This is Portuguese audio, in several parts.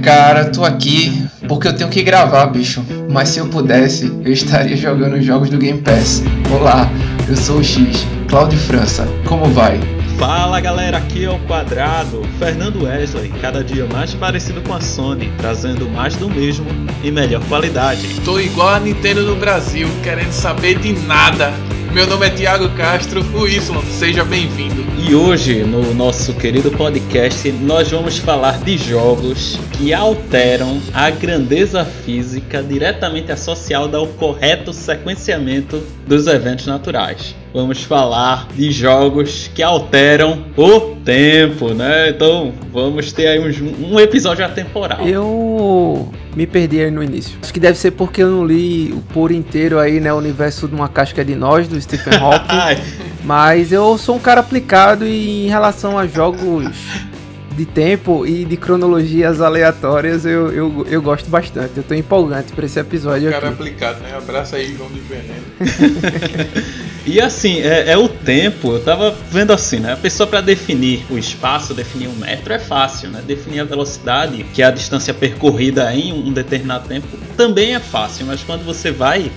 cara, tô aqui porque eu tenho que gravar, bicho. Mas se eu pudesse, eu estaria jogando jogos do Game Pass. Olá, eu sou o X, Claudio França. Como vai? Fala galera, aqui é o Quadrado, Fernando Wesley, cada dia mais parecido com a Sony, trazendo mais do mesmo e melhor qualidade. Tô igual a Nintendo no Brasil, querendo saber de nada. Meu nome é Thiago Castro, o Y, seja bem-vindo. E hoje, no nosso querido podcast, nós vamos falar de jogos que alteram a grandeza física diretamente associada ao correto sequenciamento dos eventos naturais vamos falar de jogos que alteram o tempo, né? Então vamos ter aí um, um episódio atemporal. Eu me perdi aí no início. Acho que deve ser porque eu não li por inteiro aí, né, o universo de uma casca de nós, do Stephen Hawking. mas eu sou um cara aplicado e em relação a jogos de tempo e de cronologias aleatórias eu, eu, eu gosto bastante. Eu tô empolgante para esse episódio cara aqui. aplicado, né? Abraça aí, João do Veneno. e assim, é, é, o tempo, eu tava vendo assim, né? A pessoa para definir o espaço, definir um metro é fácil, né? Definir a velocidade, que é a distância percorrida em um determinado tempo, também é fácil, mas quando você vai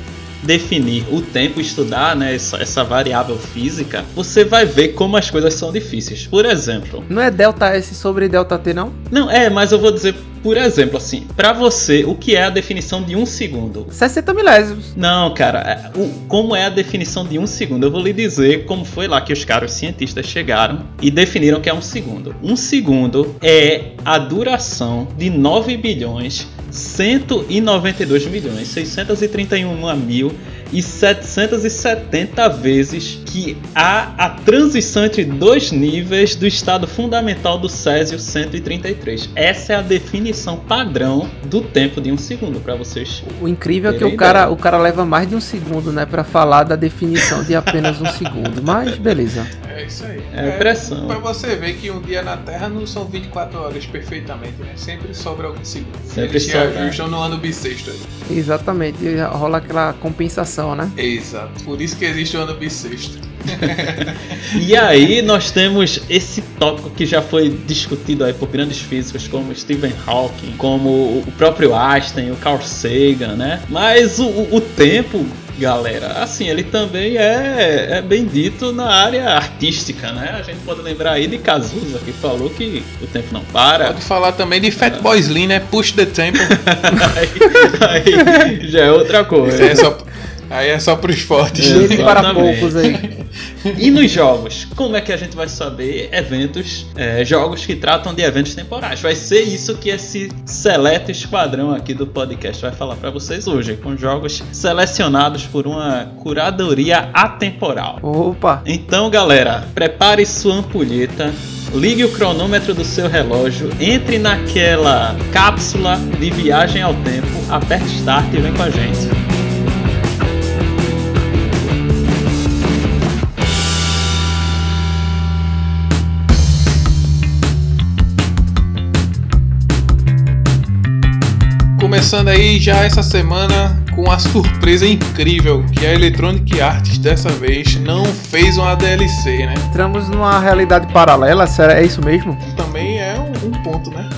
definir o tempo, estudar né, essa, essa, variável física, você vai ver como as coisas são difíceis. Por exemplo. Não é delta S sobre delta T, não? Não, é, mas eu vou dizer. Por exemplo, assim, para você, o que é a definição de um segundo? 60 milésimos. Não, cara, é, o, como é a definição de um segundo? Eu vou lhe dizer como foi lá que os caras os cientistas chegaram e definiram que é um segundo. Um segundo é a duração de 9 bilhões 192 milhões 631 mil e 770 vezes que há a transição entre dois níveis do estado fundamental do Césio 133. Essa é a definição padrão do tempo de um segundo para vocês. O incrível é que o cara, o cara leva mais de um segundo, né, para falar da definição de apenas um segundo. Mas beleza. É isso aí. É, é pressão. Pra você ver que um dia na Terra não são 24 horas perfeitamente, né? Sempre sobra algum segundo. Sempre Eles sobra. Estão no ano bissexto aí. Exatamente. Rola aquela compensação, né? Exato. Por isso que existe o ano bissexto. e aí nós temos esse tópico que já foi discutido aí por grandes físicos como Stephen Hawking, como o próprio Einstein, o Carl Sagan, né? Mas o, o tempo galera. Assim, ele também é, é bem dito na área artística, né? A gente pode lembrar aí de Cazuza, que falou que o tempo não para. Pode falar também de Fatboy Slim, né? Push the Tempo. aí, aí, já é outra coisa. É só, aí é só pros fortes. Ele para poucos aí. E nos jogos, como é que a gente vai saber eventos, é, jogos que tratam de eventos temporais? Vai ser isso que esse seleto esquadrão aqui do podcast vai falar para vocês hoje, com jogos selecionados por uma curadoria atemporal. Opa! Então, galera, prepare sua ampulheta, ligue o cronômetro do seu relógio, entre naquela cápsula de viagem ao tempo, aperte start e vem com a gente. Começando aí já essa semana com a surpresa incrível que a Electronic Arts dessa vez não fez uma DLC, né? Entramos numa realidade paralela, será é isso mesmo? Também é um, um ponto, né?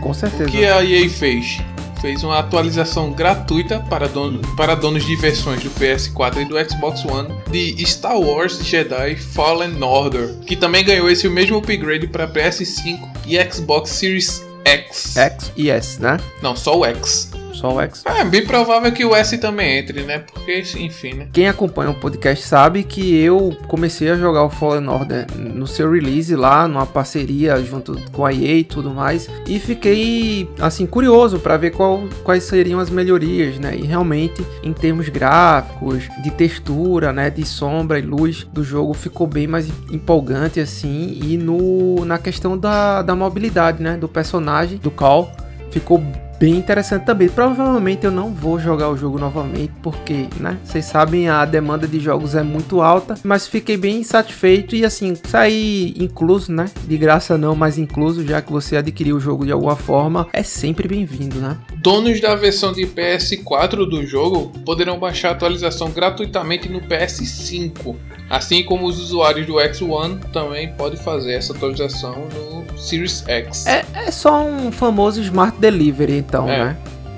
Com certeza. O que a EA fez? Fez uma atualização gratuita para, dono, para donos de versões do PS4 e do Xbox One de Star Wars Jedi Fallen Order, que também ganhou esse mesmo upgrade para PS5 e Xbox Series X. X e S, né? Não, só o X. Só o X. É bem provável que o S também entre, né? Porque, enfim, né? Quem acompanha o podcast sabe que eu comecei a jogar o Fallen Order no seu release lá, numa parceria junto com a EA e tudo mais. E fiquei, assim, curioso para ver qual, quais seriam as melhorias, né? E realmente, em termos gráficos, de textura, né? De sombra e luz do jogo, ficou bem mais empolgante, assim. E no, na questão da, da mobilidade, né? Do personagem, do Call, ficou bem interessante também. Provavelmente eu não vou jogar o jogo novamente, porque, né? Vocês sabem, a demanda de jogos é muito alta, mas fiquei bem satisfeito e assim, sair incluso, né? De graça não, mas incluso, já que você adquiriu o jogo de alguma forma, é sempre bem-vindo, né? Donos da versão de PS4 do jogo poderão baixar a atualização gratuitamente no PS5 Assim como os usuários do X1 também podem fazer essa atualização no Series X. É, é só um famoso Smart Delivery, então, É. né?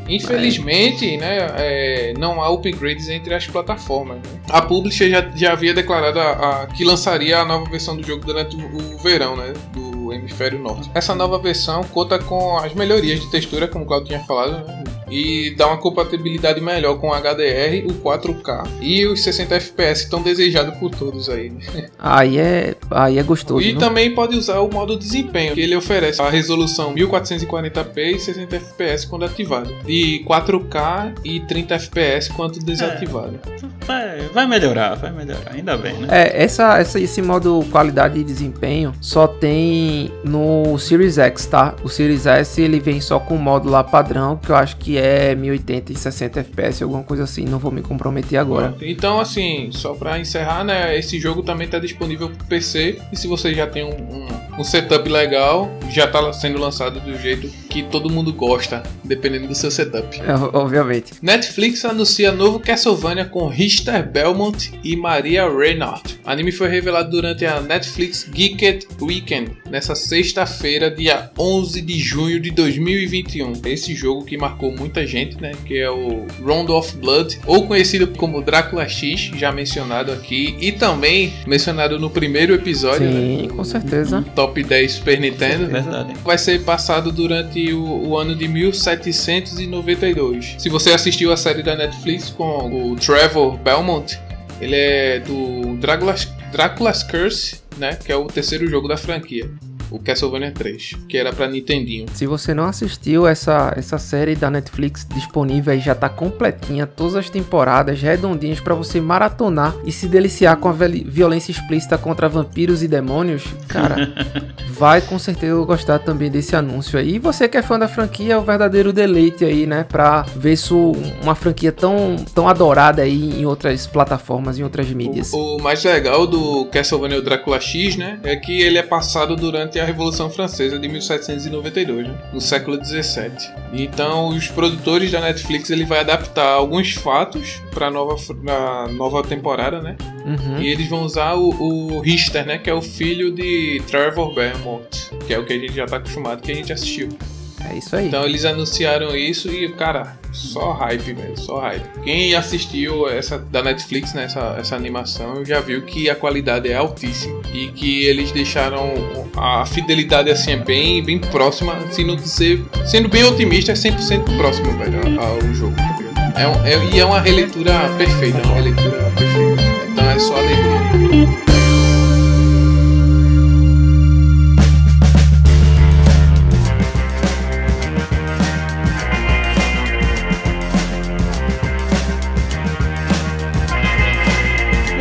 Infelizmente, né, é, não há upgrades entre as plataformas. né? A publisher já, já havia declarado a- a- que lançaria a nova versão do jogo durante o, o verão, né, do hemisfério norte. Essa nova versão conta com as melhorias de textura, como o Claudio tinha falado, né, e dá uma compatibilidade melhor com o HDR, o 4K e os 60 FPS tão desejados por todos aí. né? Aí é, aí é gostoso. E viu? também pode usar o modo desempenho, que ele oferece a resolução 1440p e 60 fps quando ativado, e 4K e 30 fps quando desativado. Vai, vai melhorar, vai melhorar, ainda bem, né? É, essa, essa, esse modo qualidade e desempenho só tem no Series X, tá? O Series S ele vem só com o modo lá padrão, que eu acho que é 1080 e 60 FPS, alguma coisa assim, não vou me comprometer agora. Então, assim, só pra encerrar, né? Esse jogo também tá disponível pro PC. E se você já tem um, um- um setup legal, já tá sendo lançado do jeito que todo mundo gosta, dependendo do seu setup. É, obviamente. Netflix anuncia novo Castlevania com Richter Belmont e Maria Reinhardt. O anime foi revelado durante a Netflix Geeked Weekend, nessa sexta-feira, dia 11 de junho de 2021. Esse jogo que marcou muita gente, né, que é o Round of Blood, ou conhecido como Drácula X, já mencionado aqui, e também mencionado no primeiro episódio, né, Sim, com certeza. Top 10 Super Nintendo Verdade. vai ser passado durante o, o ano de 1792. Se você assistiu a série da Netflix com o Trevor Belmont, ele é do Drácula's, Drácula's Curse, né? Que é o terceiro jogo da franquia. O Castlevania 3, que era pra Nintendinho. Se você não assistiu essa, essa série da Netflix disponível aí já tá completinha, todas as temporadas redondinhas pra você maratonar e se deliciar com a violência explícita contra vampiros e demônios, cara, vai com certeza gostar também desse anúncio aí. E você que é fã da franquia, é o verdadeiro deleite aí, né, Pra ver isso uma franquia tão tão adorada aí em outras plataformas, em outras mídias. O, o mais legal do Castlevania Drácula X, né? É que ele é passado durante a Revolução Francesa de 1792, né? No século 17. Então, os produtores da Netflix ele vai adaptar alguns fatos para nova pra nova temporada, né? Uhum. E eles vão usar o, o Richter, né? Que é o filho de Trevor Belmont, que é o que a gente já tá acostumado, que a gente assistiu. É isso aí. Então eles anunciaram isso e, cara, só hype, velho, só hype. Quem assistiu essa da Netflix, né, essa, essa animação, já viu que a qualidade é altíssima e que eles deixaram a fidelidade assim é bem, bem próxima, se não dizer, sendo bem otimista, é 100% próximo, velho, ao jogo. tá? É, é- e é uma releitura perfeita, uma releitura perfeita. Então é só alegria.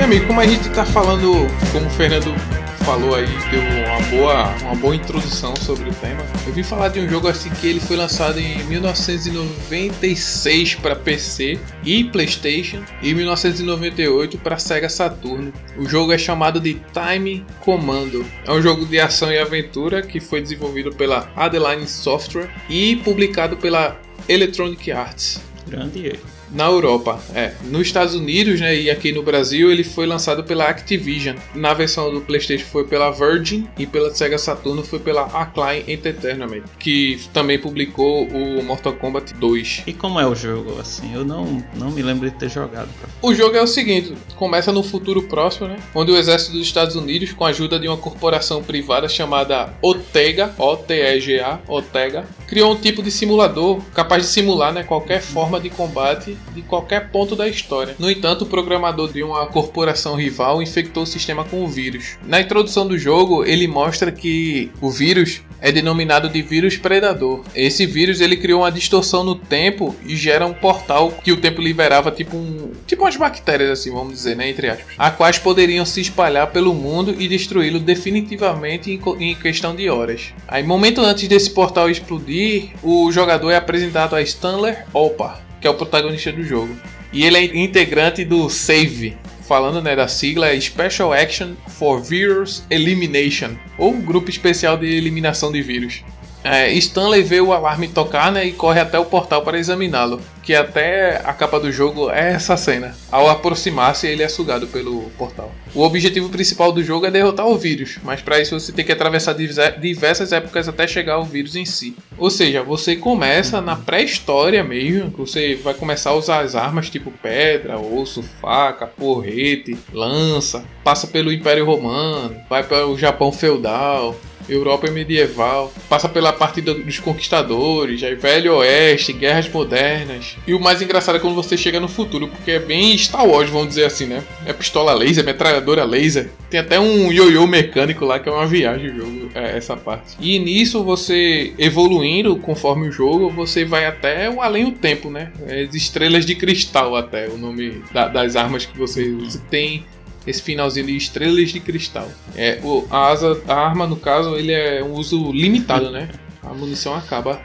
Meu amigo, como a gente tá falando, como o Fernando falou aí, deu uma boa, uma boa introdução sobre o tema. Eu vim falar de um jogo assim que ele foi lançado em 1996 para PC e PlayStation e em 1998 para Sega Saturno. O jogo é chamado de Time Commando. É um jogo de ação e aventura que foi desenvolvido pela Adeline Software e publicado pela Electronic Arts. Grande erro. Na Europa, é. Nos Estados Unidos, né, e aqui no Brasil, ele foi lançado pela Activision. Na versão do PlayStation foi pela Virgin e pela Sega Saturno foi pela Acclaim Entertainment, que também publicou o Mortal Kombat 2. E como é o jogo, assim? Eu não, não me lembro de ter jogado. cara. O jogo é o seguinte, começa no futuro próximo, né, onde o exército dos Estados Unidos, com a ajuda de uma corporação privada chamada Otega, O-T-E-G-A, Otega, criou um tipo de simulador capaz de simular, né, qualquer forma de combate de qualquer ponto da história. No entanto, o programador de uma corporação rival infectou o sistema com o vírus. Na introdução do jogo, ele mostra que o vírus é denominado de vírus predador. Esse vírus ele criou uma distorção no tempo e gera um portal que o tempo liberava tipo um, tipo umas bactérias assim, vamos dizer, né, entre aspas, a quais poderiam se espalhar pelo mundo e destruí-lo definitivamente em, em questão de horas. Aí, momento antes desse portal explodir, o jogador é apresentado a Stanler Opa, que é o protagonista do jogo. E ele é integrante do SAVE, falando né, da sigla é Special Action for Virus Elimination, ou Grupo Especial de Eliminação de Vírus. É, Stanley vê o alarme tocar né, e corre até o portal para examiná-lo. Que até a capa do jogo é essa cena. Ao aproximar-se, ele é sugado pelo portal. O objetivo principal do jogo é derrotar o vírus, mas para isso você tem que atravessar diversas épocas até chegar ao vírus em si. Ou seja, você começa na pré-história mesmo, você vai começar a usar as armas tipo pedra, osso, faca, porrete, lança, passa pelo Império Romano, vai para o Japão feudal, Europa medieval, passa pela parte dos conquistadores, aí Velho Oeste, guerras modernas. E o mais engraçado é quando você chega no futuro, porque é bem Star Wars, vamos dizer assim, né? É pistola laser, metralhadora laser. Tem até um ioiô mecânico lá que é uma viagem o jogo, é essa parte. E nisso você evoluindo conforme o jogo, você vai até o além do tempo, né? As estrelas de cristal até o nome da, das armas que você usa. Tem esse finalzinho de estrelas de cristal. É, o, a, asa, a arma, no caso, ele é um uso limitado, né? A munição acaba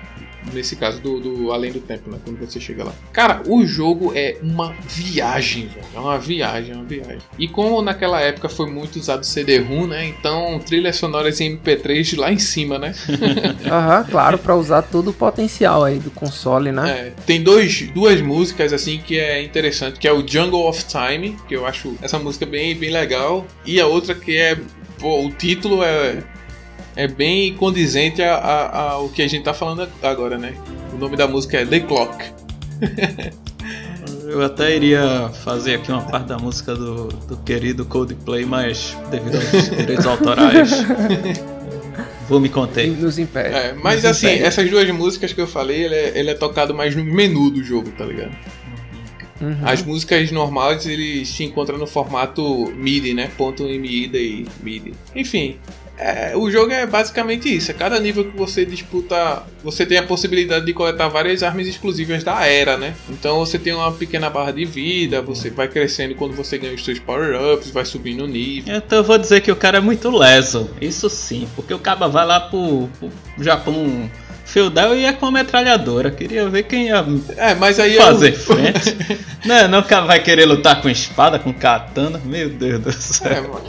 nesse caso do, do, Além do Tempo, né? Quando você chega lá. Cara, o jogo é uma viagem, velho. É uma viagem, é uma viagem. E como naquela época foi muito usado CD-ROM, né? Então, trilhas sonoras em MP3 lá em cima, né? Aham, claro, para usar todo o potencial aí do console, né? É, tem dois, duas músicas assim que é interessante, que é o Jungle of Time, que eu acho essa música bem, bem legal, e a outra que é Pô, o título é é bem condizente ao que a gente tá falando agora, né? O nome da música é The Clock. Eu até iria fazer aqui uma parte da música do, do querido Coldplay, mas devido aos direitos autorais, vou me conter. Nos impede. É, mas Nos assim, impede. essas duas músicas que eu falei, ele é, ele é tocado mais no menu do jogo, tá ligado? Uhum. As músicas normais eles se encontram no formato MIDI, né? Ponto MIDI e MIDI. Enfim, é, o jogo é basicamente isso. A cada nível que você disputa, você tem a possibilidade de coletar várias armas exclusivas da era, né? Então você tem uma pequena barra de vida, você vai crescendo quando você ganha os seus power-ups, vai subindo o nível. Então eu vou dizer que o cara é muito leso. Isso sim, porque o cara vai lá pro, pro Japão feudal e ia com a metralhadora. Queria ver quem ia É, mas aí fazer eu... frente. não, cara vai querer lutar com espada, com katana. Meu Deus do céu. É, mano.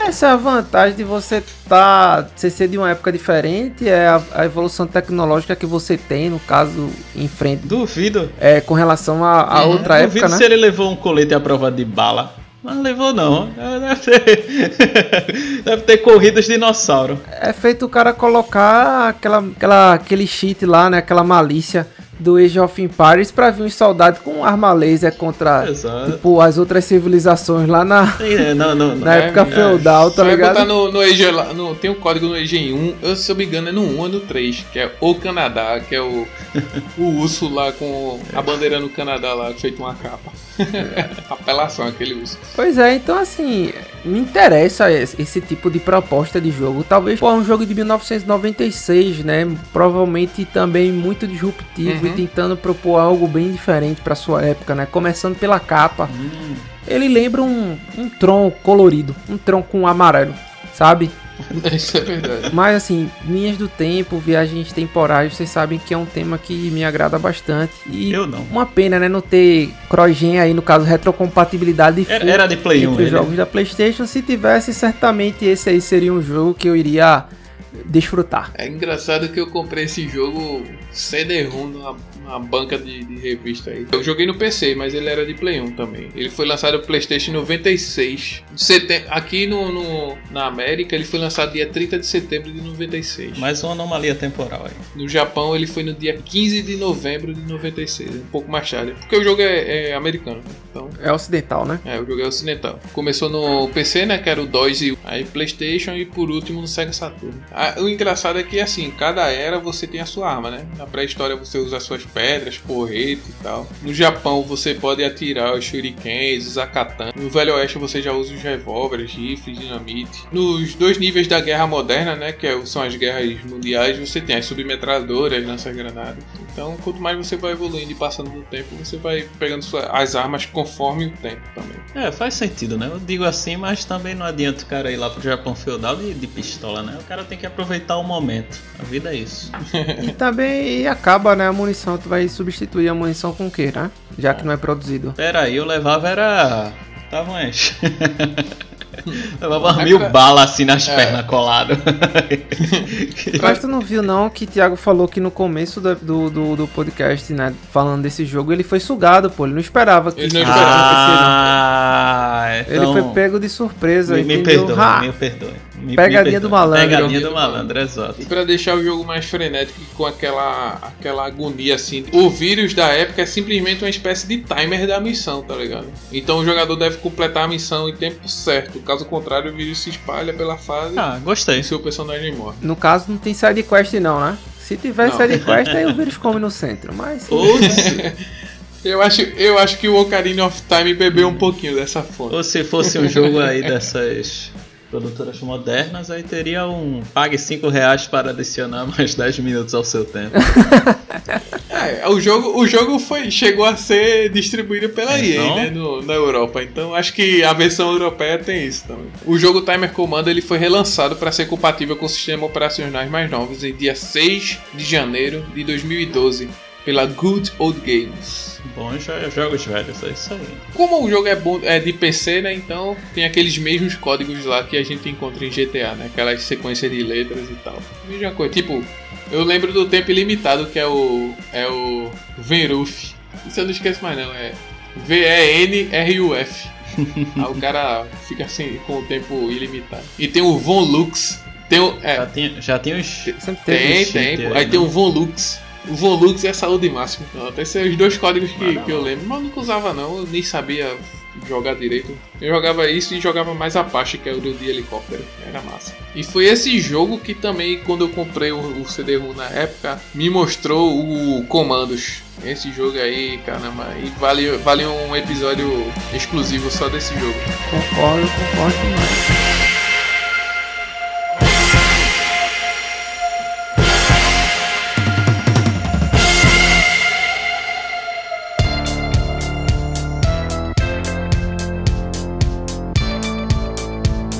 Essa é a vantagem de você tá, você ser de uma época diferente, é a, a evolução tecnológica que você tem, no caso, em frente, Duvido. é, com relação a, a Uhum. outra Duvido época, se né? ele levou um colete à prova de bala. Não levou não. Deve ter, deve ter corridas dinossauro. É feito o cara colocar aquela, aquela, aquele cheat lá, né? Aquela malícia do Age of Empires pra vir uns soldados com arma laser contra, Exato. tipo, as outras civilizações lá na, né, não, não, não. na é, época é. feudal, tá botar ligado? no, no lá, no- tem um código no EG 1, eu, se eu me engano é no 1 ou no 3, que é o Canadá, que é o, o urso lá com a bandeira no Canadá lá, feito uma capa. Apelação aquele urso. Pois é, então assim, me interessa esse, tipo de proposta de jogo. Talvez pô, um jogo de 1996, né? Provavelmente também muito disruptivo Uhum. e tentando propor algo bem diferente pra sua época, né? Começando pela capa. Hum, Ele lembra um, um Tron colorido, um Tron com amarelo, sabe? Isso é verdade. Mas assim, linhas do tempo, viagens temporais, vocês sabem que é um tema que me agrada bastante. E eu não. uma pena, né, não ter CrossGen aí, no caso, retrocompatibilidade Era, full era de Play 1 entre os ele. jogos da PlayStation. Se tivesse, certamente esse aí seria um jogo que eu iria desfrutar. É engraçado que eu comprei esse jogo CD-ROM numa, numa banca de, de revista aí. Eu joguei no PC, mas ele era de Play 1 também. Ele foi lançado no PlayStation em 96. Setem- Aqui no, no- na América ele foi lançado dia 30 de setembro de 96. Mais uma anomalia temporal aí. No Japão ele foi no dia 15 de novembro de 96, um pouco mais tarde. Porque o jogo é, é americano, né? então É ocidental, né? é, o jogo é ocidental. Começou no PC, né, que era o DOS e aí PlayStation e por último no Sega Saturn. Ah, o engraçado é que assim, cada era você tem a sua arma, né? Na pré-história você usa as suas pedras, porrete e tal. No Japão você pode atirar os shurikens, usar katana. No Velho Oeste você já usa os revólveres, rifles, dinamite. Nos dois níveis da guerra moderna, né, que é- são as guerras mundiais, você tem as submetradoras, lança-granadas. Então, quanto mais você vai evoluindo e passando do tempo, você vai pegando sua- as armas conforme o tempo também. É, faz sentido, né? Eu digo assim, mas também não adianta o cara ir lá pro Japão feudal de, de pistola, né? O cara tem que aproveitar o momento. A vida é isso. E também acaba, né? A munição, tu vai substituir a munição com o quê, né? Já que não é produzido. Pera aí, eu levava era. Tava umas. Levava mil balas assim nas é. pernas colado. Mas tu não viu não que Thiago falou que no começo do, do, do, podcast, né, falando desse jogo, ele foi sugado, pô. Ele não esperava que isso ah, então... Ele foi pego de surpresa. Me, me perdoe, me perdoe. Me, Pegadinha me do malandro. Pegadinha do malandro, exato. E pra deixar o jogo mais frenético com aquela, aquela agonia assim, o vírus da época é simplesmente uma espécie de timer da missão, tá ligado? Então o jogador deve completar a missão em tempo certo. Caso contrário, o vírus se espalha pela fase. Ah, gostei. E seu personagem morre. No caso, não tem side quest não, né? Se tiver side quest, aí o vírus come no centro. Mas. Eu acho, eu acho que o Ocarina of Time bebeu um pouquinho dessa fonte. Ou se fosse um jogo aí dessas produtoras modernas, aí teria um pague 5 reais para adicionar mais 10 minutos ao seu tempo. é, o jogo, o jogo foi, chegou a ser distribuído pela então... EA, né, no, na Europa. Então acho que a versão europeia tem isso também. O jogo Timer Command ele foi relançado para ser compatível com o sistema operacionais mais novos em dia 6 de janeiro de 2012 pela Good Old Games. Bons jogos velhos, é isso aí. Como o jogo é, bom, é de PC, né? Então tem aqueles mesmos códigos lá que a gente encontra em GTA, né? Aquelas sequências de letras e tal. Mesma coisa. Tipo, eu lembro do tempo ilimitado que é o. É o. Venruf. Isso eu não esqueço mais não, é. V-E-N-R-U-F. Aí o cara fica assim com o tempo ilimitado. E tem o Von Lux. Tem o, é, já, tem, já tem os. Tem, tem. Aí, aí tem o Von Lux Volux e a saúde máxima. Então, até esses dois códigos que, que eu lembro, mas nunca usava não, eu nem sabia jogar direito. Eu jogava isso e jogava mais Apache, que é o de helicóptero. Era massa. E foi esse jogo que também, quando eu comprei o, o CD-ROM na época, me mostrou o Comandos. Esse jogo aí, caramba, e vale, vale um episódio exclusivo só desse jogo. Concordo, concordo demais.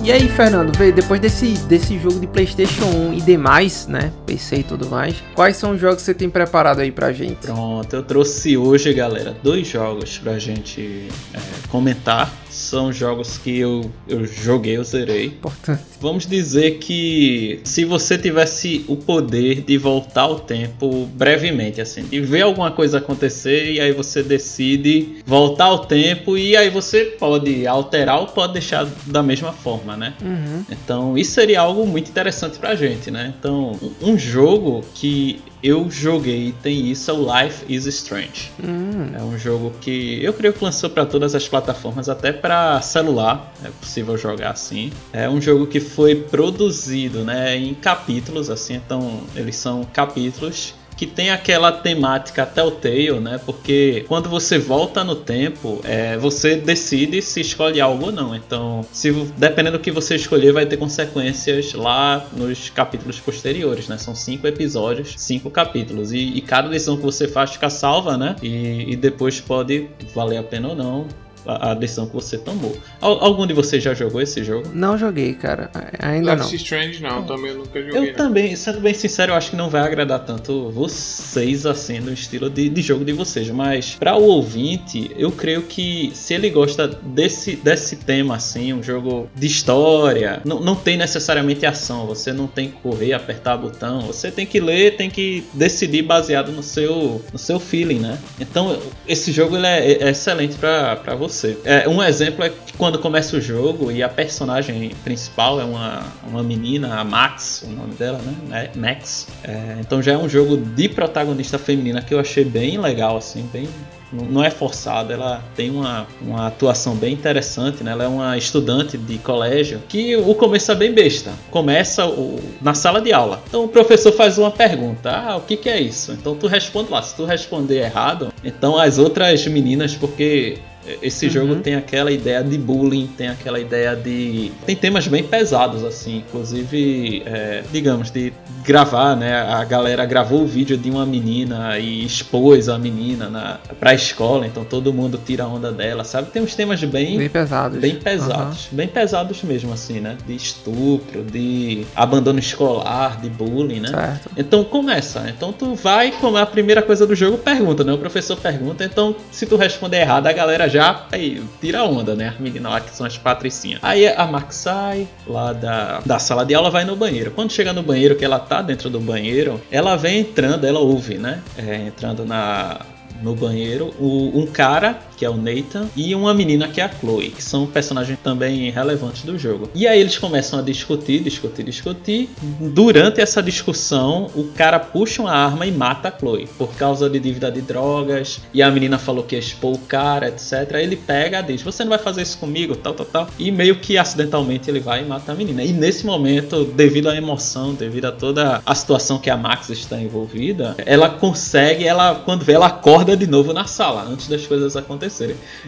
E aí, Fernando, vê, depois desse, desse jogo de PlayStation 1 e demais, né? PC e tudo mais, quais são os jogos que você tem preparado aí pra gente? Pronto, eu trouxe hoje, galera, dois jogos pra gente é, comentar são jogos que eu, eu joguei, eu zerei. Importante. Vamos dizer que se você tivesse o poder de voltar ao tempo brevemente, assim, de ver alguma coisa acontecer e aí você decide voltar ao tempo e aí você pode alterar ou pode deixar da mesma forma, né? Uhum. Então isso seria algo muito interessante pra gente, né? Então, um jogo que eu joguei tem isso, é o Life is Strange. Hum. É um jogo que eu creio que lançou para todas as plataformas, até para celular, é possível jogar assim. É um jogo que foi produzido, né, em capítulos assim, então eles são capítulos que tem aquela temática Telltale, né? Porque quando você volta no tempo, é, você decide se escolhe algo ou não. Então, se dependendo do que você escolher, vai ter consequências lá nos capítulos posteriores, né? São cinco episódios, cinco capítulos. E, e cada decisão que você faz fica salva, né? E, e depois pode valer a pena ou não a, decisão que você tomou. Algum de vocês já jogou esse jogo? Não joguei, cara. Ainda Life não. Strange não, também eu nunca joguei. Eu não. também, sendo bem sincero, eu acho que não vai agradar tanto vocês assim no estilo de, de jogo de vocês, mas para o ouvinte, eu creio que se ele gosta desse, desse tema assim, um jogo de história, não, não tem necessariamente ação, você não tem que correr, apertar botão, você tem que ler, tem que decidir baseado no seu no seu feeling, né? Então, esse jogo ele é, é excelente para você É, um exemplo é que quando começa o jogo e a personagem principal é uma, uma menina, a Max, o nome dela, né? Max. É, então já é um jogo de protagonista feminina que eu achei bem legal, assim, bem não é forçada, ela tem uma, uma atuação bem interessante, né? Ela é uma estudante de colégio que o começo é bem besta. Começa o, na sala de aula. Então o professor faz uma pergunta: Ah, o que, que é isso? Então tu responde lá. Se tu responder errado, então as outras meninas, porque esse uhum. jogo tem aquela ideia de bullying, tem aquela ideia de. Tem temas bem pesados, assim, inclusive, é, digamos, de gravar, né? A galera gravou o vídeo de uma menina e expôs a menina na, pra escola, então todo mundo tira a onda dela, sabe? Tem uns temas bem. Bem pesados. Bem pesados. Uhum. Bem pesados mesmo, assim, né? De estupro, de abandono escolar, de bullying, né? Certo. Então começa. Então tu vai, como é a primeira coisa do jogo, pergunta, né? O professor pergunta, então se tu responder errado, a galera já já aí, tira onda, né? As meninas lá que são as patricinhas. Aí a Max sai lá da, da sala de aula, vai no banheiro. Quando chega no banheiro, que ela tá dentro do banheiro, ela vem entrando, ela ouve, né? É, entrando na, no banheiro o, um cara, que é o Nathan, e uma menina que é a Chloe, que são personagens também relevantes do jogo. E aí eles começam a discutir, discutir, discutir. Durante essa discussão, o cara puxa uma arma e mata a Chloe por causa de dívida de drogas. E a menina falou que expor o cara, etc. Aí ele pega, diz: Você não vai fazer isso comigo, tal, tal, tal. E meio que acidentalmente ele vai e mata a menina. E nesse momento, devido à emoção, devido a toda a situação que a Max está envolvida, ela consegue, ela quando vê, ela acorda de novo na sala antes das coisas acontecerem.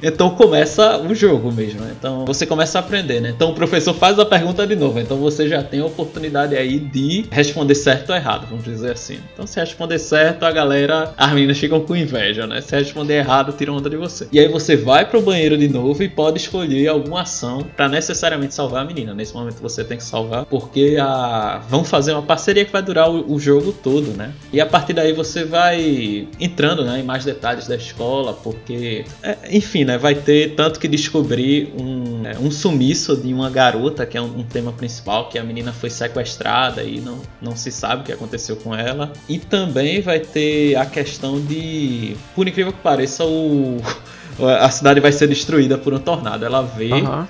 Então começa o jogo mesmo. Né? Então você começa a aprender, né? Então o professor faz a pergunta de novo. Então você já tem a oportunidade aí de responder certo ou errado, vamos dizer assim. Então se responder certo, a galera, as meninas ficam com inveja, né? Se responder errado, tiram onda de você. E aí você vai pro banheiro de novo e pode escolher alguma ação para necessariamente salvar a menina. Nesse momento você tem que salvar porque a vão fazer uma parceria que vai durar o, o jogo todo, né? E a partir daí você vai entrando, né, em mais detalhes da escola, porque, enfim, né, vai ter tanto que descobrir um, é, um sumiço de uma garota, que é um, um, tema principal, que a menina foi sequestrada e não, não se sabe o que aconteceu com ela. E também vai ter a questão de, por incrível que pareça, o, a cidade vai ser destruída por um tornado. Ela vê. Uhum.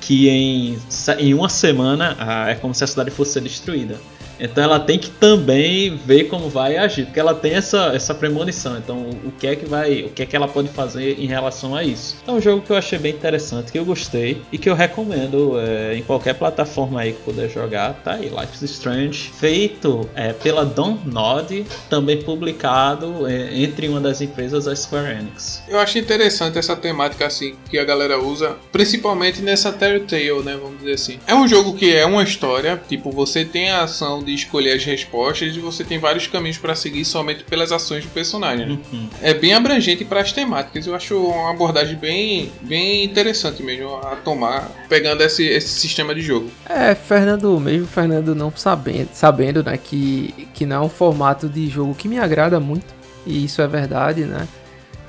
Que em, em uma semana é como se a cidade fosse destruída. Então ela tem que também ver como vai agir, porque ela tem essa, essa premonição. Então o, que é que vai, o que é que ela pode fazer em relação a isso. Então é um jogo que eu achei bem interessante, que eu gostei e que eu recomendo é, em qualquer plataforma aí que puder jogar. Tá aí, Life is Strange, feito é, pela Don Nod, também publicado é, entre uma das empresas da Square Enix. Eu acho interessante essa temática assim que a galera usa, principalmente nessa Telltale, né, vamos dizer assim. É um jogo que é uma história, tipo você tem a ação de escolher as respostas e você tem vários caminhos para seguir somente pelas ações do personagem. Né? Uhum. É bem abrangente para as temáticas. Eu acho uma abordagem bem, bem interessante mesmo a tomar, pegando esse, esse sistema de jogo. É, Fernando, mesmo Fernando não sabendo, sabendo né, que, que não é um formato de jogo que me agrada muito, e isso é verdade, né?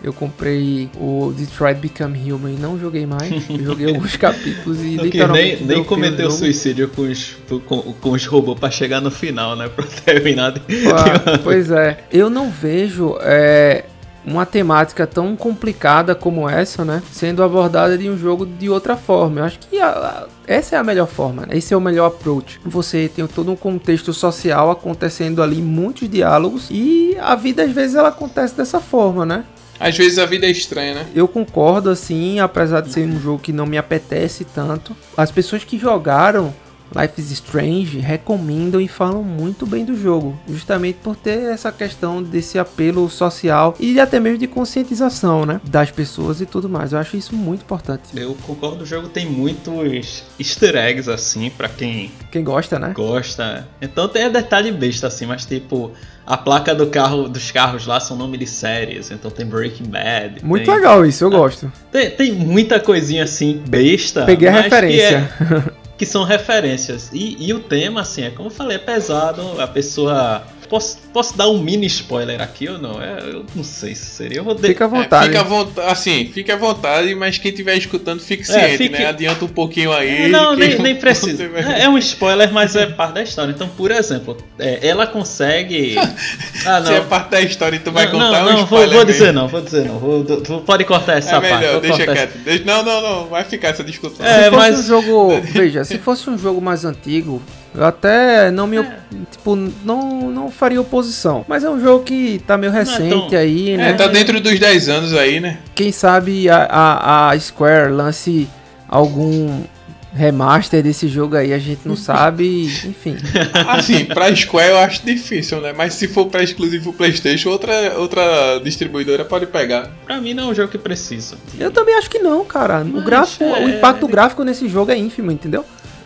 Eu comprei o Detroit Become Human e não joguei mais. Eu joguei alguns capítulos e okay, literalmente. Nem, nem cometeu suicídio com os, com, com os robôs pra chegar no final, né? Pra terminar. De... Ah, pois é. Eu não vejo. É, uma temática tão complicada como essa, né, sendo abordada de um jogo de outra forma. Eu acho que a, a, essa é a melhor forma, né? esse é o melhor approach. Você tem todo um contexto social acontecendo ali, muitos diálogos e a vida às vezes ela acontece dessa forma, né? Às vezes a vida é estranha, né? Eu concordo, assim, apesar de ser um jogo que não me apetece tanto. As pessoas que jogaram Life is Strange recomendam e falam muito bem do jogo, justamente por ter essa questão desse apelo social e até mesmo de conscientização, né, das pessoas e tudo mais. Eu acho isso muito importante. Eu concordo, o jogo tem muitos easter eggs assim para quem quem gosta, né? Gosta. Então tem detalhe besta assim, mas tipo a placa do carro, dos carros lá são nome de séries, então tem Breaking Bad. Muito tem, legal isso, eu ah, gosto. Tem, tem muita coisinha assim besta. Peguei a referência. Que, são referências. E, e o tema, assim, é como eu falei, é pesado, a pessoa Posso, posso dar um mini spoiler aqui ou não? É, eu não sei se seria. Eu vou de... Fica à vontade. É, fica à vontade, assim, fique à vontade, mas quem estiver escutando fique é, ciente, fique... né? Adianta um pouquinho aí. Não, nem, nem precisa. Vai... É um spoiler, mas é parte da história. Então, por exemplo, é, ela consegue. ah, não. Se é parte da história e tu vai não, contar não, não, um spoiler. Vou, vou dizer não, vou dizer não. Vou, tu pode cortar essa é melhor, parte. Deixa quieto. Deixa... Não, não, não. Vai ficar essa discussão. É, se fosse mas... um jogo. Veja, se fosse um jogo mais antigo, eu até não me. É. Tipo, não, não faria oposição. Mas é um jogo que tá meio recente tão... aí, é, né? É, tá dentro dos 10 anos aí, né? Quem sabe a, a, a Square lance algum remaster desse jogo aí, a gente não sabe, enfim. Assim, pra Square eu acho difícil, né? Mas se for pra exclusivo PlayStation, outra, outra distribuidora pode pegar. Pra mim não é um jogo que precisa. Eu também acho que não, cara. O, gráfico, é... o impacto gráfico nesse jogo é ínfimo, entendeu?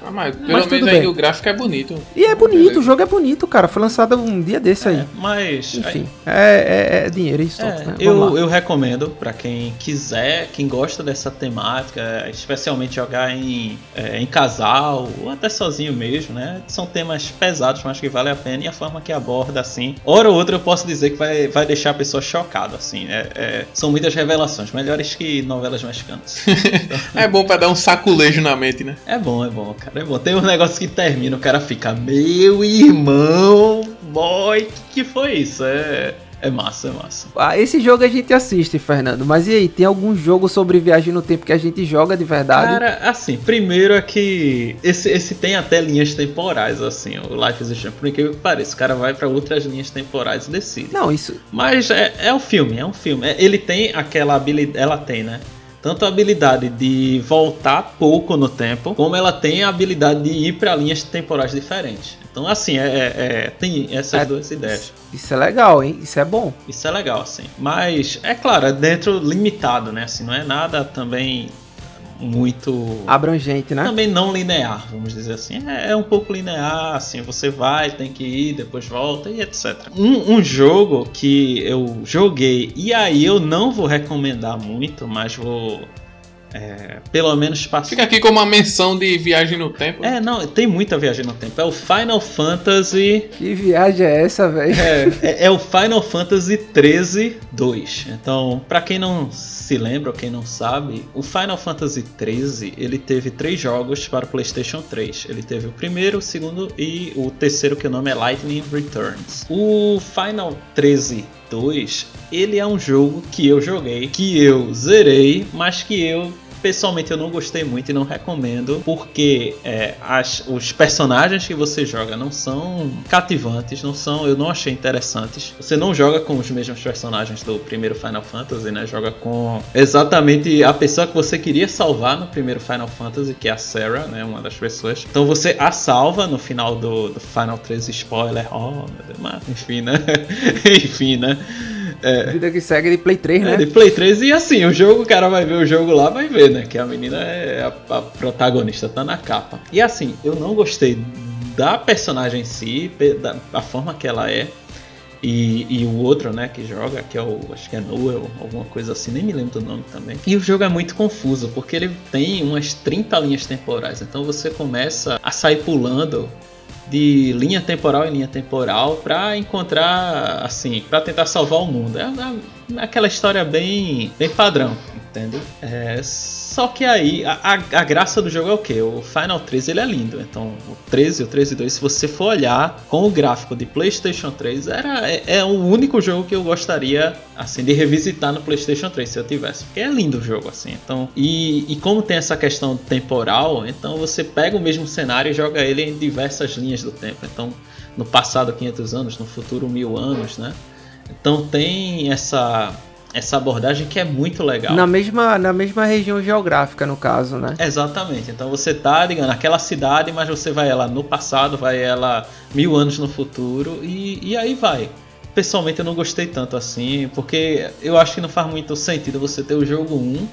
Ah, mas pelo Mas menos tudo aí bem. o gráfico é bonito. E é bonito, Beleza. o jogo é bonito, cara. Foi lançado um dia desse aí. É, mas Enfim, é, é- é dinheiro e É, né? Eu, eu recomendo pra quem quiser, quem gosta dessa temática, especialmente jogar em, é, em casal ou até sozinho mesmo, né? São temas pesados, mas que vale a pena e a forma que aborda, assim. Hora ou outra eu posso dizer que vai, vai deixar a pessoa chocada, assim. É, é, são muitas revelações, melhores que novelas mexicanas. É bom pra dar um saculejo na mente, né? é bom, é bom, cara. É bom. Tem um negócio que termina, o cara fica, meu irmão, boy, que que foi isso? É, é massa, é massa. Ah, esse jogo a gente assiste, Fernando. Mas e aí, tem algum jogo sobre viagem no tempo que a gente joga de verdade? Cara, assim, primeiro é que esse, esse tem até linhas temporais, assim, o Life is Strange. Por incrível que pareça, o cara vai pra outras linhas temporais e decide. Não, isso. Mas é, é um filme, é um filme. É- ele tem aquela habilidade, ela tem, né? Tanto a habilidade de voltar pouco no tempo, como ela tem a habilidade de ir pra linhas temporais diferentes. Então, assim, é, é- é- tem essas É- duas ideias. Isso é legal, hein? Isso é bom. Isso é legal, assim. Mas, é claro, é dentro limitado, né? Assim, não é nada também muito. Abrangente, né? Também não linear, vamos dizer assim. É, é um pouco linear, assim, você vai, tem que ir, depois volta e etc. Um, um jogo que eu joguei, e aí eu não vou recomendar muito, mas vou. É, pelo menos passar. Fica aqui como uma menção de viagem no tempo. É, não, tem muita viagem no tempo. É o Final Fantasy. Que viagem é essa, velho? É, é- é o Final Fantasy 13 2. Então, pra quem não se lembra ou quem não sabe, o Final Fantasy 13 ele teve três jogos para o PlayStation 3. Ele teve o primeiro, o segundo e o terceiro que o nome é Lightning Returns. O Final 13 2, ele é um jogo que eu joguei, que eu zerei, mas que eu Pessoalmente eu não gostei muito e não recomendo, porque é, as- os personagens que você joga não são cativantes, não são, eu não achei interessantes. Você não joga com os mesmos personagens do primeiro Final Fantasy, né? Joga com exatamente a pessoa que você queria salvar no primeiro Final Fantasy, que é a Sarah, né? Uma das pessoas. Então você a salva no final do, do Final 13 spoiler. Oh, meu Deus, mas enfim, né? enfim, né? É, Vida que segue de Play 3, é, né? de Play 3 e assim, o jogo, o cara vai ver o jogo lá, vai ver, né? Que a menina é a, a protagonista, tá na capa. E assim, eu não gostei da personagem em si, da a forma que ela é. E, e o outro, né, que joga, que é o. Acho que é Noel, alguma coisa assim, nem me lembro do nome também. E o jogo é muito confuso, porque ele tem umas 30 linhas temporais. Então você começa a sair pulando de linha temporal em linha temporal pra encontrar, assim, pra tentar salvar o mundo. É, é aquela história bem, bem padrão, entende? É, só que aí, a, a, a graça do jogo é o que? O Final 13 ele é lindo. Então, o 13 e o 13 2, se você for olhar com o gráfico de PlayStation 3, era, é, é o único jogo que eu gostaria, assim, de revisitar no PlayStation 3 se eu tivesse. Porque é lindo o jogo, assim. Então, e, e como tem essa questão temporal, então você pega o mesmo cenário e joga ele em diversas linhas do tempo. Então, no passado 500 anos, no futuro 1000 anos, né? Então tem essa essa abordagem que é muito legal. Na mesma, na mesma região geográfica, no caso, né? Exatamente. Então você tá ligando naquela cidade, mas você vai ela no passado, vai ela mil anos no futuro e, e aí vai. Pessoalmente eu não gostei tanto assim, porque eu acho que não faz muito sentido você ter o jogo 1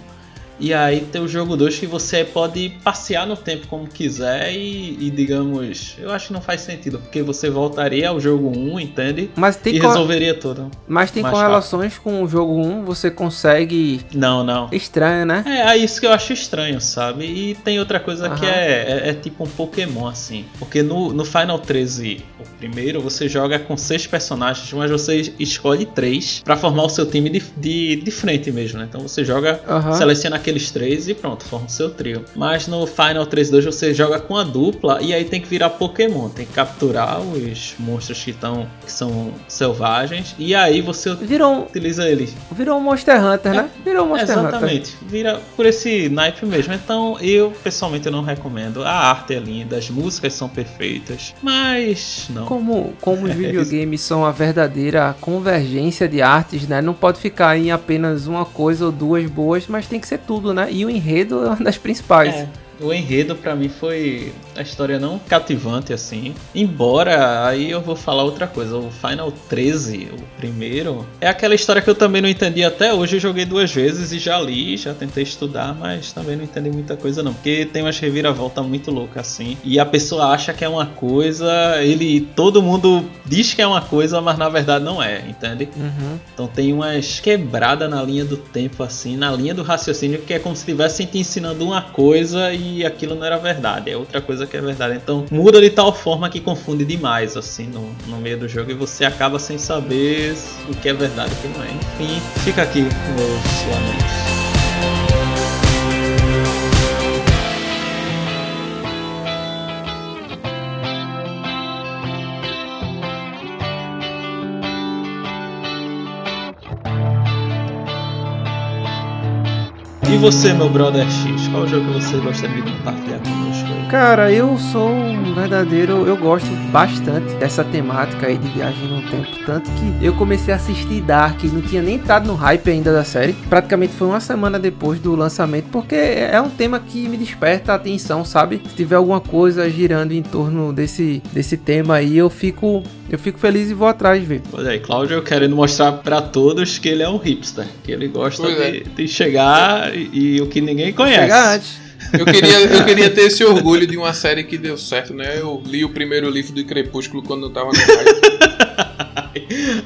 e aí ter o jogo 2 que você pode passear no tempo como quiser e, e, digamos, eu acho que não faz sentido, porque você voltaria ao jogo 1, entende? Mas tem, E resolveria tudo. mas tem correlações com o jogo 1, você consegue. Não, não. Estranho, né? É, é isso que eu acho estranho, sabe? E tem outra coisa que é, é, é tipo um Pokémon, assim. Porque no, no Final 13, o primeiro, você joga com seis personagens, mas você escolhe três pra formar o seu time de, de, de frente mesmo, né? Então você joga, Aham. seleciona aqueles três e pronto, forma o seu trio. Mas no Final 13 2 você joga com a dupla e aí tem que virar Pokémon. Tem que capturar os monstros que, tão, que são selvagens e aí você Virou, utiliza eles virou um Monster Hunter, né? Virou um Monster Hunter. Exatamente, vira por esse naipe mesmo. Então eu pessoalmente eu não recomendo. A arte é linda, as músicas são perfeitas, mas não. Como, como os videogames são a verdadeira convergência de artes, né? Não pode ficar em apenas uma coisa ou duas boas, mas tem que ser tudo, né? E o enredo é uma das principais. É, O enredo para mim foi a história não cativante assim. Embora aí eu vou falar outra coisa, o Final 13, o primeiro, é aquela história que eu também não entendi até hoje. Eu joguei duas vezes e já li, já tentei estudar, mas também não entendi muita coisa não, porque tem umas reviravoltas muito loucas assim. E a pessoa acha que é uma coisa, ele todo mundo diz que é uma coisa, mas na verdade não é, entende? Uhum. Então tem umas quebradas na linha do tempo assim, na linha do raciocínio que é como se estivessem te ensinando uma coisa e aquilo não era verdade, é outra coisa que é verdade. Então muda de tal forma que confunde demais assim no, no meio do jogo e você acaba sem saber o que é verdade e o que não é. Enfim, fica aqui meus lamentos. E você, meu brother X, qual jogo que você gostaria de compartilhar conosco? Cara, eu sou um verdadeiro. Eu gosto bastante dessa temática aí de viagem no tempo. Tanto que eu comecei a assistir Dark não tinha nem entrado no hype ainda da série. Praticamente foi uma semana depois do lançamento, porque é um tema que me desperta a atenção, sabe? Se tiver alguma coisa girando em torno desse, desse tema aí, eu fico eu fico feliz e vou atrás de ver. Olha aí, Cláudio querendo mostrar para todos que ele é um hipster, que ele gosta de, é. de, chegar e, e, o que ninguém conhece. Chegar antes. Eu queria, eu queria ter esse orgulho de uma série que deu certo, né? Eu li o primeiro livro do Crepúsculo quando eu tava no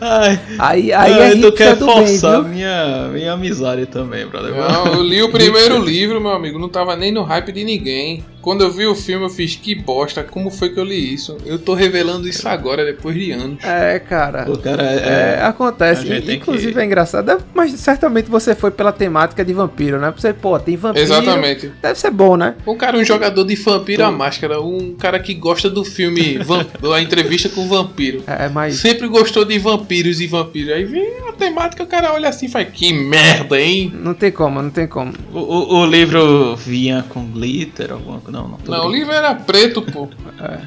Ai, aí, aí ai, tu quer forçar bem, minha, minha amizade também, brother. Não, eu li o primeiro livro, meu amigo, não tava nem no hype de ninguém. Quando eu vi o filme, eu fiz que bosta, como foi que eu li isso? Eu tô revelando isso agora, depois de anos. É, cara. O cara é, é acontece. Inclusive que... é engraçado, mas certamente você foi pela temática de vampiro, né? Você, pô, tem vampiro. Exatamente. Deve ser bom, né? Um cara, um jogador de vampiro a máscara, um cara que gosta do filme A Entrevista com o Vampiro. É, mas. Sempre gostou de vampiros e vampiros. Aí vem a temática, o cara olha assim e faz, que merda, hein? Não tem como, não tem como. O, o, o livro vinha com glitter, alguma coisa não, não. Não, o livro era preto, pô. É.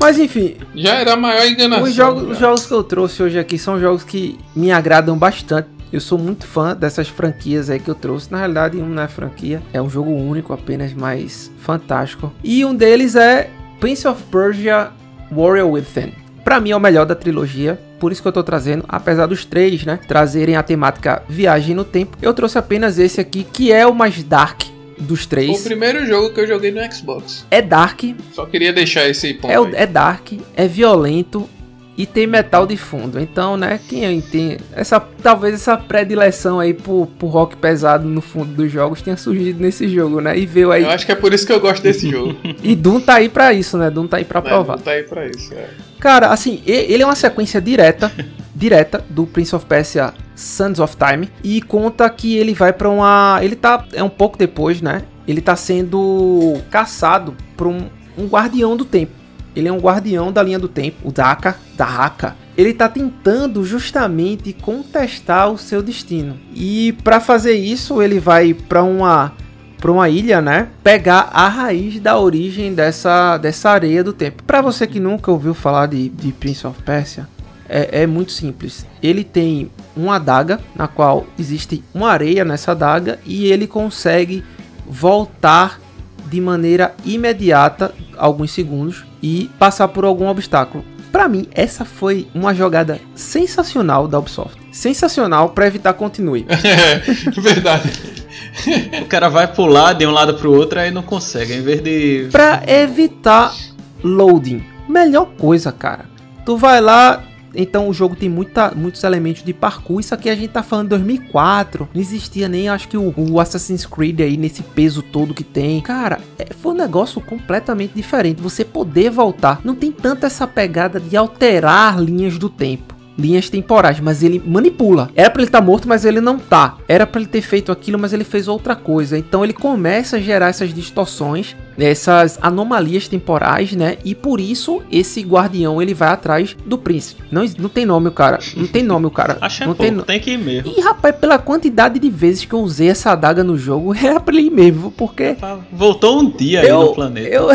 Mas enfim. Já era a maior enganação. Os jogos, os jogos que eu trouxe hoje aqui são jogos que me agradam bastante. Eu sou muito fã dessas franquias aí que eu trouxe. Na realidade, um não é franquia, é um jogo único, apenas mais fantástico. E um deles é Prince of Persia Warrior Within. Para mim é o melhor da trilogia, por isso que eu tô trazendo, apesar dos três, né, trazerem a temática viagem no tempo. Eu trouxe apenas esse aqui, que é o mais dark dos três. Foi o primeiro jogo que eu joguei no Xbox. É dark. Só queria deixar esse ponto. É, é dark, é violento e tem metal de fundo. Então, né, quem tem essa talvez essa predileção aí por, por rock pesado no fundo dos jogos tenha surgido nesse jogo, né? E veio aí. Eu acho que é por isso que eu gosto desse jogo. e Doom tá aí para isso, né? Doom tá aí para provar. É, Doom tá aí para isso, é. Cara, assim, ele é uma sequência direta, direta do Prince of Persia Sons of Time e conta que ele vai para uma, ele tá é um pouco depois, né? Ele tá sendo caçado por um, um guardião do tempo. Ele é um guardião da linha do tempo, o Daka, Dahaka. Ele tá tentando justamente contestar o seu destino. E para fazer isso, ele vai para uma para uma ilha, né? Pegar a raiz da origem dessa, dessa areia do tempo. Para você que nunca ouviu falar de, de Prince of Persia, é, é, muito simples. Ele tem uma adaga na qual existe uma areia nessa adaga e ele consegue voltar de maneira imediata, alguns segundos, e passar por algum obstáculo. Para mim, essa foi uma jogada sensacional da Ubisoft. Sensacional para evitar continue. É, verdade. o cara vai pular de um lado pro outro aí não consegue, em vez de para evitar loading. Melhor coisa, cara. Tu vai lá, então o jogo tem muita, muitos elementos de parkour. Isso aqui a gente tá falando de 2004. Não existia nem, acho que, o, o, Assassin's Creed aí nesse peso todo que tem. Cara, é, foi um negócio completamente diferente. Você poder voltar. Não tem tanta essa pegada de alterar linhas do tempo linhas temporais, mas ele manipula. Era para ele estar tá morto, mas ele não tá. Era para ele ter feito aquilo, mas ele fez outra coisa. Então ele começa a gerar essas distorções essas anomalias temporais, né? E por isso esse guardião ele vai atrás do príncipe. Não, não tem nome o cara, não tem nome o cara. Acho é não pouco, tem, tem que ir mesmo. E rapaz, pela quantidade de vezes que eu usei essa adaga no jogo, era pra ele ir mesmo, porque Voltou um dia aí eu, no planeta. eu,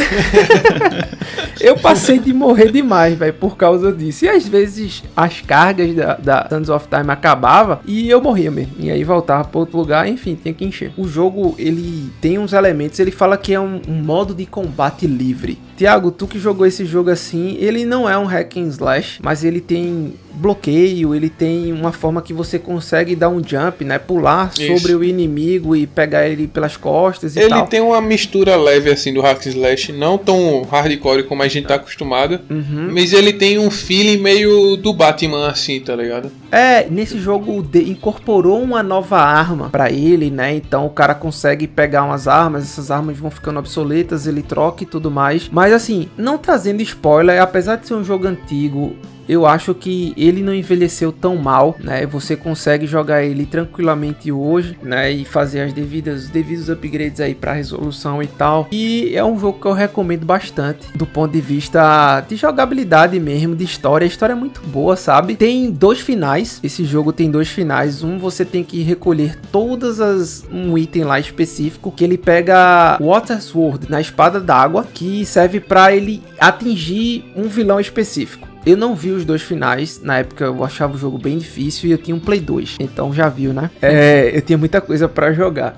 eu passei de morrer demais, velho, por causa disso. E às vezes as cargas da, da of Time acabava e eu morria mesmo. E aí voltava pra outro lugar, enfim, tinha que encher. O jogo, ele tem uns elementos, ele fala que é um, um modo de combate livre. Tiago, tu que jogou esse jogo assim, ele não é um hack and slash, mas ele tem bloqueio, ele tem uma forma que você consegue dar um jump, né? Pular Isso. sobre o inimigo e pegar ele pelas costas e Ele tal. tem uma mistura leve assim do hack and slash, não tão hardcore como a gente tá acostumado, Uhum. mas ele tem um feeling meio do Batman assim, tá ligado? É, nesse jogo incorporou uma nova arma pra ele, né? Então o cara consegue pegar umas armas, essas armas vão ficando obsoletas, ele troca e tudo mais. Mas assim, não trazendo spoiler, apesar de ser um jogo antigo, eu acho que ele não envelheceu tão mal, né? Você consegue jogar ele tranquilamente hoje, né? E fazer as devidas, os devidos upgrades aí pra resolução e tal. E é um jogo que eu recomendo bastante do ponto de vista de jogabilidade mesmo, de história. A história é muito boa, sabe? Tem dois finais. Esse jogo tem dois finais. Um você tem que recolher todas as um item lá específico que ele pega Water Sword na espada d'água, que serve pra ele atingir um vilão específico. Eu não vi os dois finais. Na época eu achava o jogo bem difícil e eu tinha um Play 2. Então já viu, né? É, eu tinha muita coisa pra jogar.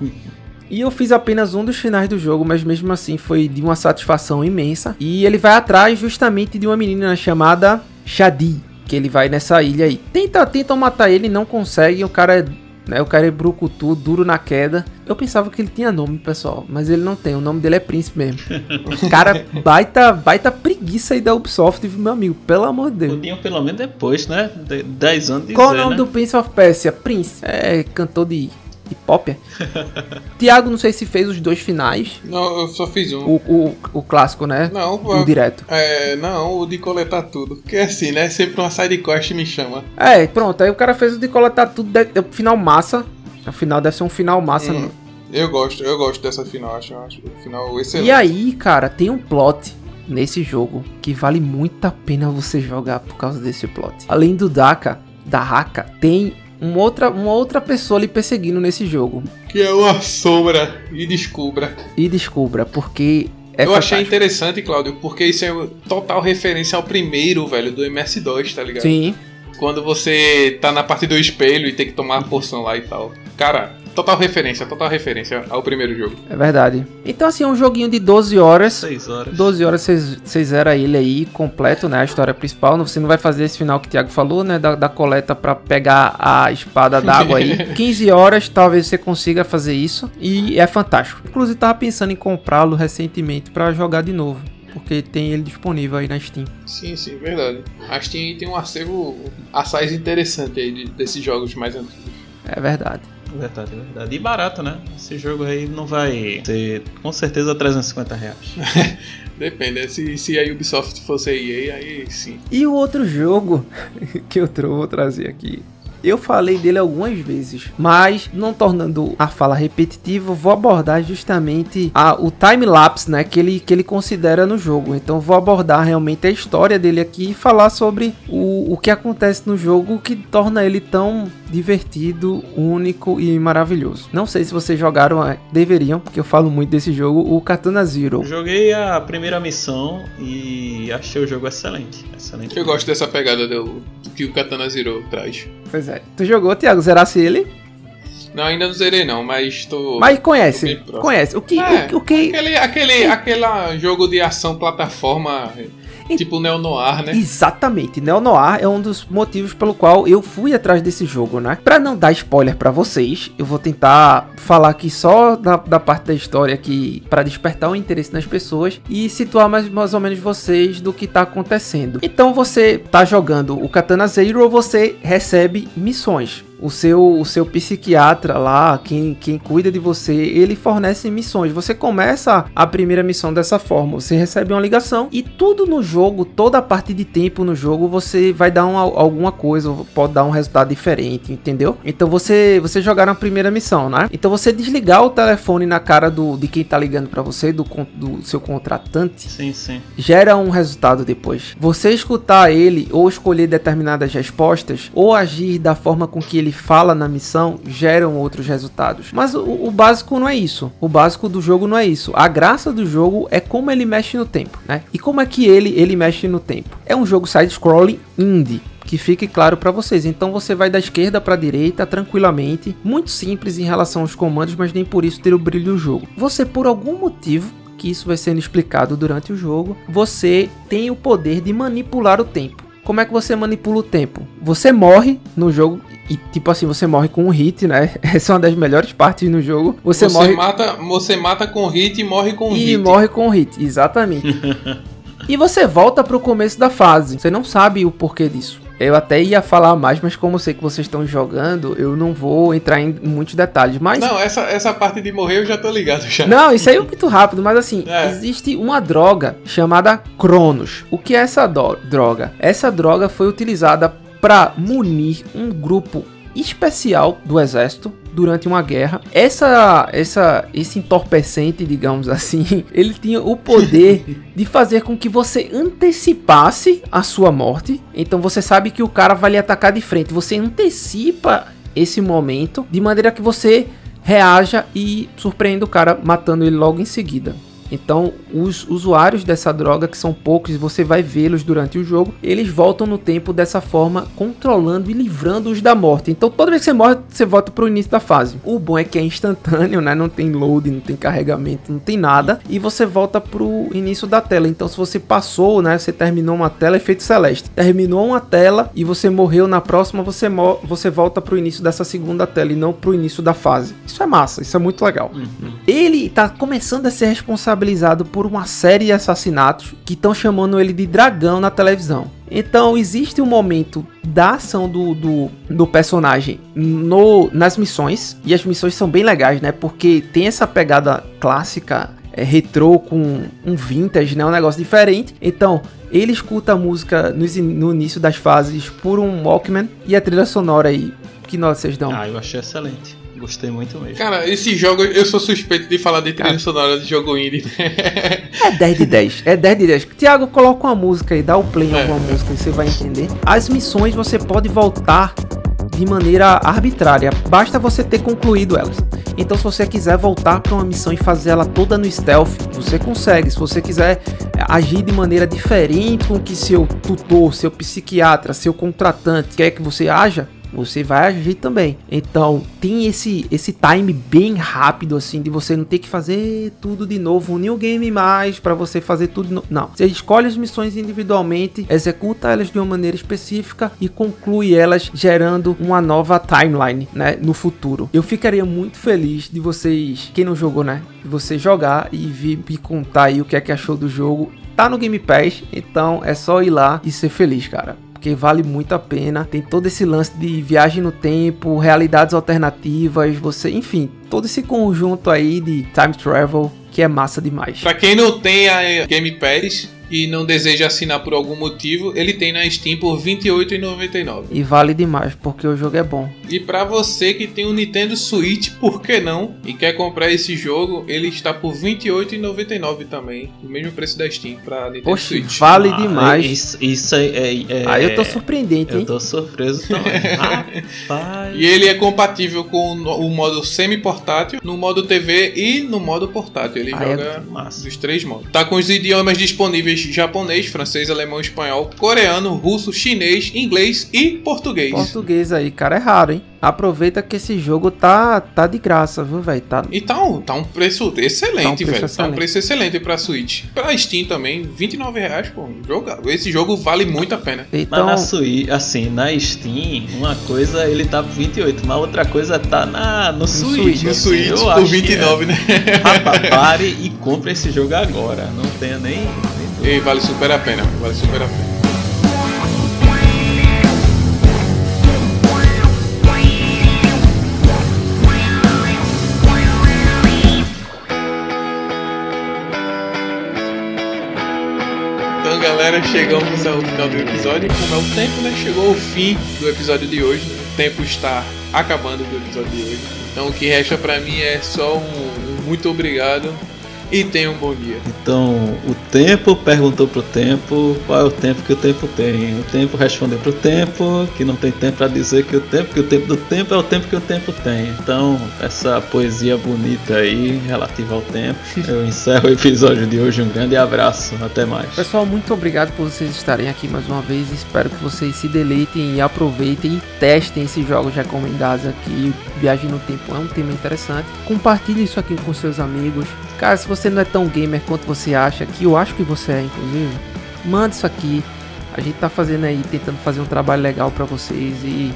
E eu fiz apenas um dos finais do jogo, mas mesmo assim foi de uma satisfação imensa. E ele vai atrás justamente de uma menina chamada Shadi, que ele vai nessa ilha aí. Tenta, tentam matar ele, não conseguem. O cara é, né, o cara é brucutu, duro na queda. Eu pensava que ele tinha nome, pessoal, mas ele não tem. O nome dele é Príncipe mesmo. cara, baita, baita preguiça aí da Ubisoft, meu amigo, pelo amor de Deus. Podiam pelo menos depois, né? De 10 anos de Qual o nome né? do Prince of Persia? Prince. É cantor de hip hop. é? Tiago, não sei se fez os dois finais. Não, eu só fiz um. O, o, o clássico, né? Não, O direto. é, não, o de coletar tudo. Porque assim, né? Sempre uma side quest me chama. É, pronto. Aí o cara fez o de coletar tudo. de- é o final massa. O final deve ser um final massa. Hum, né? eu gosto, eu gosto dessa final, acho, acho o final excelente. E aí, cara, tem um plot nesse jogo que vale muito a pena você jogar por causa desse plot. Além do Daka, da Haka, tem uma outra, uma outra pessoa lhe perseguindo nesse jogo. Que é uma sombra e descubra. E descubra, porque é eu achei fantástico. interessante, Claudio, porque isso é total referência ao primeiro, velho, do MS2, tá ligado? Sim, Quando você tá na parte do espelho e tem que tomar a poção lá e tal. Cara, total referência, total referência ao primeiro jogo. é verdade. Então, assim, é um joguinho de 12 horas. 6 horas. 12 horas vocês vocês zeram ele aí completo, né? A história principal. Não- Você não vai fazer esse final que o Thiago falou, né? Da, da coleta pra pegar a espada d'água aí. 15 horas, talvez você consiga fazer isso. E é fantástico. Inclusive, tava pensando em comprá-lo recentemente pra jogar de novo. Porque tem ele disponível aí na Steam. Sim, sim, verdade. A Steam tem um acervo assaz interessante aí de- desses jogos mais antigos. É verdade. Verdade, verdade. E barato, né? Esse jogo aí não vai ser com certeza 350 reais. Depende, né? se, se a Ubisoft fosse a EA, aí sim. E o outro jogo que eu vou trazer aqui. Eu falei dele algumas vezes, mas não tornando a fala repetitiva, vou abordar justamente a, o time-lapse né, que, ele, que ele considera no jogo. Então vou abordar realmente a história dele aqui e falar sobre o, o que acontece no jogo que torna ele tão divertido, único e maravilhoso. Não sei se vocês jogaram, é, deveriam, porque eu falo muito desse jogo, o Katana Zero. Joguei a primeira missão e achei o jogo excelente. Excelente. Eu gosto dessa pegada do, do que o Katana Zero traz. Pois é. Tu jogou, Thiago? Zerasse ele? Não, ainda não zerei não, mas tô. Mas tô conhece, próximo. conhece. O que, É, o, o que Aquele, aquele, aquela jogo de ação plataforma, tipo Neo Noir, né? Exatamente, Neo Noir é um dos motivos pelo qual eu fui atrás desse jogo, né? Pra não dar spoiler pra vocês, eu vou tentar falar aqui só da, da parte da história aqui pra despertar o interesse nas pessoas e situar mais, mais ou menos vocês do que tá acontecendo. Então você tá jogando o Katana Zero, você recebe missões. O seu, o seu psiquiatra lá, quem, quem cuida de você, ele fornece missões. Você começa a primeira missão dessa forma, você recebe uma ligação e tudo no jogo, toda a parte de tempo no jogo, você vai dar uma, alguma coisa, pode dar um resultado diferente, entendeu? Então você você jogar na primeira missão, né? Então você desligar o telefone na cara do, de quem tá ligando para você, do, do seu contratante, sim, sim. gera um resultado depois. Você escutar ele ou escolher determinadas respostas ou agir da forma com que ele fala na missão geram outros resultados. Mas o, o básico não é isso. O básico do jogo não é isso. A graça do jogo é como ele mexe no tempo, né? E como é que ele ele mexe no tempo? É um jogo side-scrolling indie que fique claro para vocês. Então você vai da esquerda para a direita tranquilamente, muito simples em relação aos comandos, mas nem por isso ter o brilho do jogo. Você por algum motivo que isso vai sendo explicado durante o jogo, você tem o poder de manipular o tempo. Como é que você manipula o tempo? Você morre no jogo e tipo assim, você morre com um hit, né? Essa é uma das melhores partes no jogo. Você, Você, morre mata, você mata com hit e morre com e hit. morre com hit, exatamente. e você volta pro começo da fase. Você não sabe o porquê disso. Eu até ia falar mais, mas como eu sei que vocês estão jogando, eu não vou entrar em muitos detalhes. Mas Não, essa, essa parte de morrer eu já tô ligado já. Não, isso aí é muito rápido, mas assim, É. existe uma droga chamada Cronos. O que é essa droga? Essa droga foi utilizada para munir um grupo especial do exército durante uma guerra. Essa, essa, esse entorpecente, digamos assim, ele tinha o poder de fazer com que você antecipasse a sua morte. Então você sabe que o cara vai lhe atacar de frente. Você antecipa esse momento de maneira que você reaja e surpreenda o cara matando ele logo em seguida. Então, os usuários dessa droga, que são poucos, e você vai vê-los durante o jogo, eles voltam no tempo dessa forma, controlando e livrando-os da morte. Então, toda vez que você morre, você volta pro início da fase. O bom é que é instantâneo, né? Não tem load, não tem carregamento, não tem nada. E você volta pro início da tela. Então, se você passou, né? Você terminou uma tela, efeito celeste. Terminou uma tela e você morreu na próxima, você, você volta pro início dessa segunda tela e não pro início da fase. Isso é massa, isso é muito legal. Ele tá começando a ser responsabilizado por uma série de assassinatos que estão chamando ele de dragão na televisão. Então existe um momento da ação do, do, do personagem no, nas missões, e as missões são bem legais, né? Porque tem essa pegada clássica, é, retrô com um vintage, né? Um negócio diferente. Então ele escuta a música no, no início das fases por um Walkman e a trilha sonora aí. Que nota vocês dão? Ah, eu achei excelente. Gostei muito mesmo. Cara, esse jogo, eu sou suspeito de falar de trilha Cara. sonora de jogo indie. É 10 de 10. É 10 de 10. Tiago, coloca uma música aí, dá o play em É. alguma música e você vai entender. As missões você pode voltar de maneira arbitrária, basta você ter concluído elas. Então, se você quiser voltar para uma missão e fazer ela toda no stealth, você consegue. Se você quiser agir de maneira diferente com que seu tutor, seu psiquiatra, seu contratante quer que você haja, você vai agir também. Então, tem esse esse time bem rápido assim de você não ter que fazer tudo de novo, new game mais para você fazer tudo novo. Não, você escolhe as missões individualmente, executa elas de uma maneira específica e conclui elas gerando uma nova timeline, né, no futuro. Eu ficaria muito feliz de vocês, quem não jogou, né, de você jogar e vir me contar aí o que é que achou do jogo. Tá no Game Pass, então é só ir lá e ser feliz, cara porque vale muito a pena. Tem todo esse lance de viagem no tempo, realidades alternativas, você, enfim, todo esse conjunto aí de time travel que é massa demais. pra quem não tem a Game Pass e não deseja assinar por algum motivo, ele tem na Steam por R$ 28,99. E vale demais, porque o jogo é bom. E pra você que tem um Nintendo Switch, por que não? E quer comprar esse jogo, ele está por R$ 28,99 também. O mesmo preço da Steam pra Nintendo Poxa, Switch. vale Ah, demais. Isso, isso é, é, é- Aí eu tô surpreendente, Eu hein? tô surpreso também. Rapaz. E ele é compatível com o modo semi-portátil, no modo TV e no modo portátil. Ele é joga massa. dos três modos. Tá com os idiomas disponíveis japonês, francês, alemão, espanhol, coreano, russo, chinês, inglês e português. Português aí, cara, é raro, hein? Aproveita que esse jogo tá, tá de graça, viu, velho? Tá... E tá um, tá um preço excelente, Tá um preço velho. Tá um excelente. preço excelente pra Switch. Pra Steam também, 29,00 reais, pô. Joga. Esse jogo vale muito a pena. Mas Então, na Switch, assim, na Steam, uma coisa ele tá por 28, mas outra coisa tá na, no, Switch. Switch, No assim, Switch, eu por acho que é. R$29,00, né? Rapaz, pare e compre esse jogo agora. Não tenha nem. E vale super a pena, vale super a pena. Então, galera, chegamos ao final do episódio. Como é o tempo, né? Chegou o fim do episódio de hoje. O tempo está acabando do episódio de hoje. Então, o que resta para mim é só um, um muito obrigado e tenha um bom dia. Então, o tempo perguntou pro tempo qual é o tempo que o tempo tem. O tempo respondeu pro tempo que não tem tempo para dizer que o tempo, que o tempo do tempo é o tempo que o tempo tem. Então, essa poesia bonita aí, relativa ao tempo, eu encerro o episódio de hoje. Um grande abraço, até mais. Pessoal, muito obrigado por vocês estarem aqui mais uma vez. Espero que vocês se deleitem e aproveitem e testem esses jogos recomendados aqui. Viagem no Tempo é um tema interessante. Compartilhe isso aqui com seus amigos. Cara, se você não é tão gamer quanto você acha, que eu acho que você é, inclusive, manda isso aqui. A gente tá fazendo aí, tentando fazer um trabalho legal para vocês e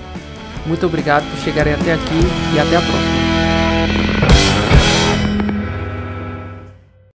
muito obrigado por chegarem até aqui e até a próxima.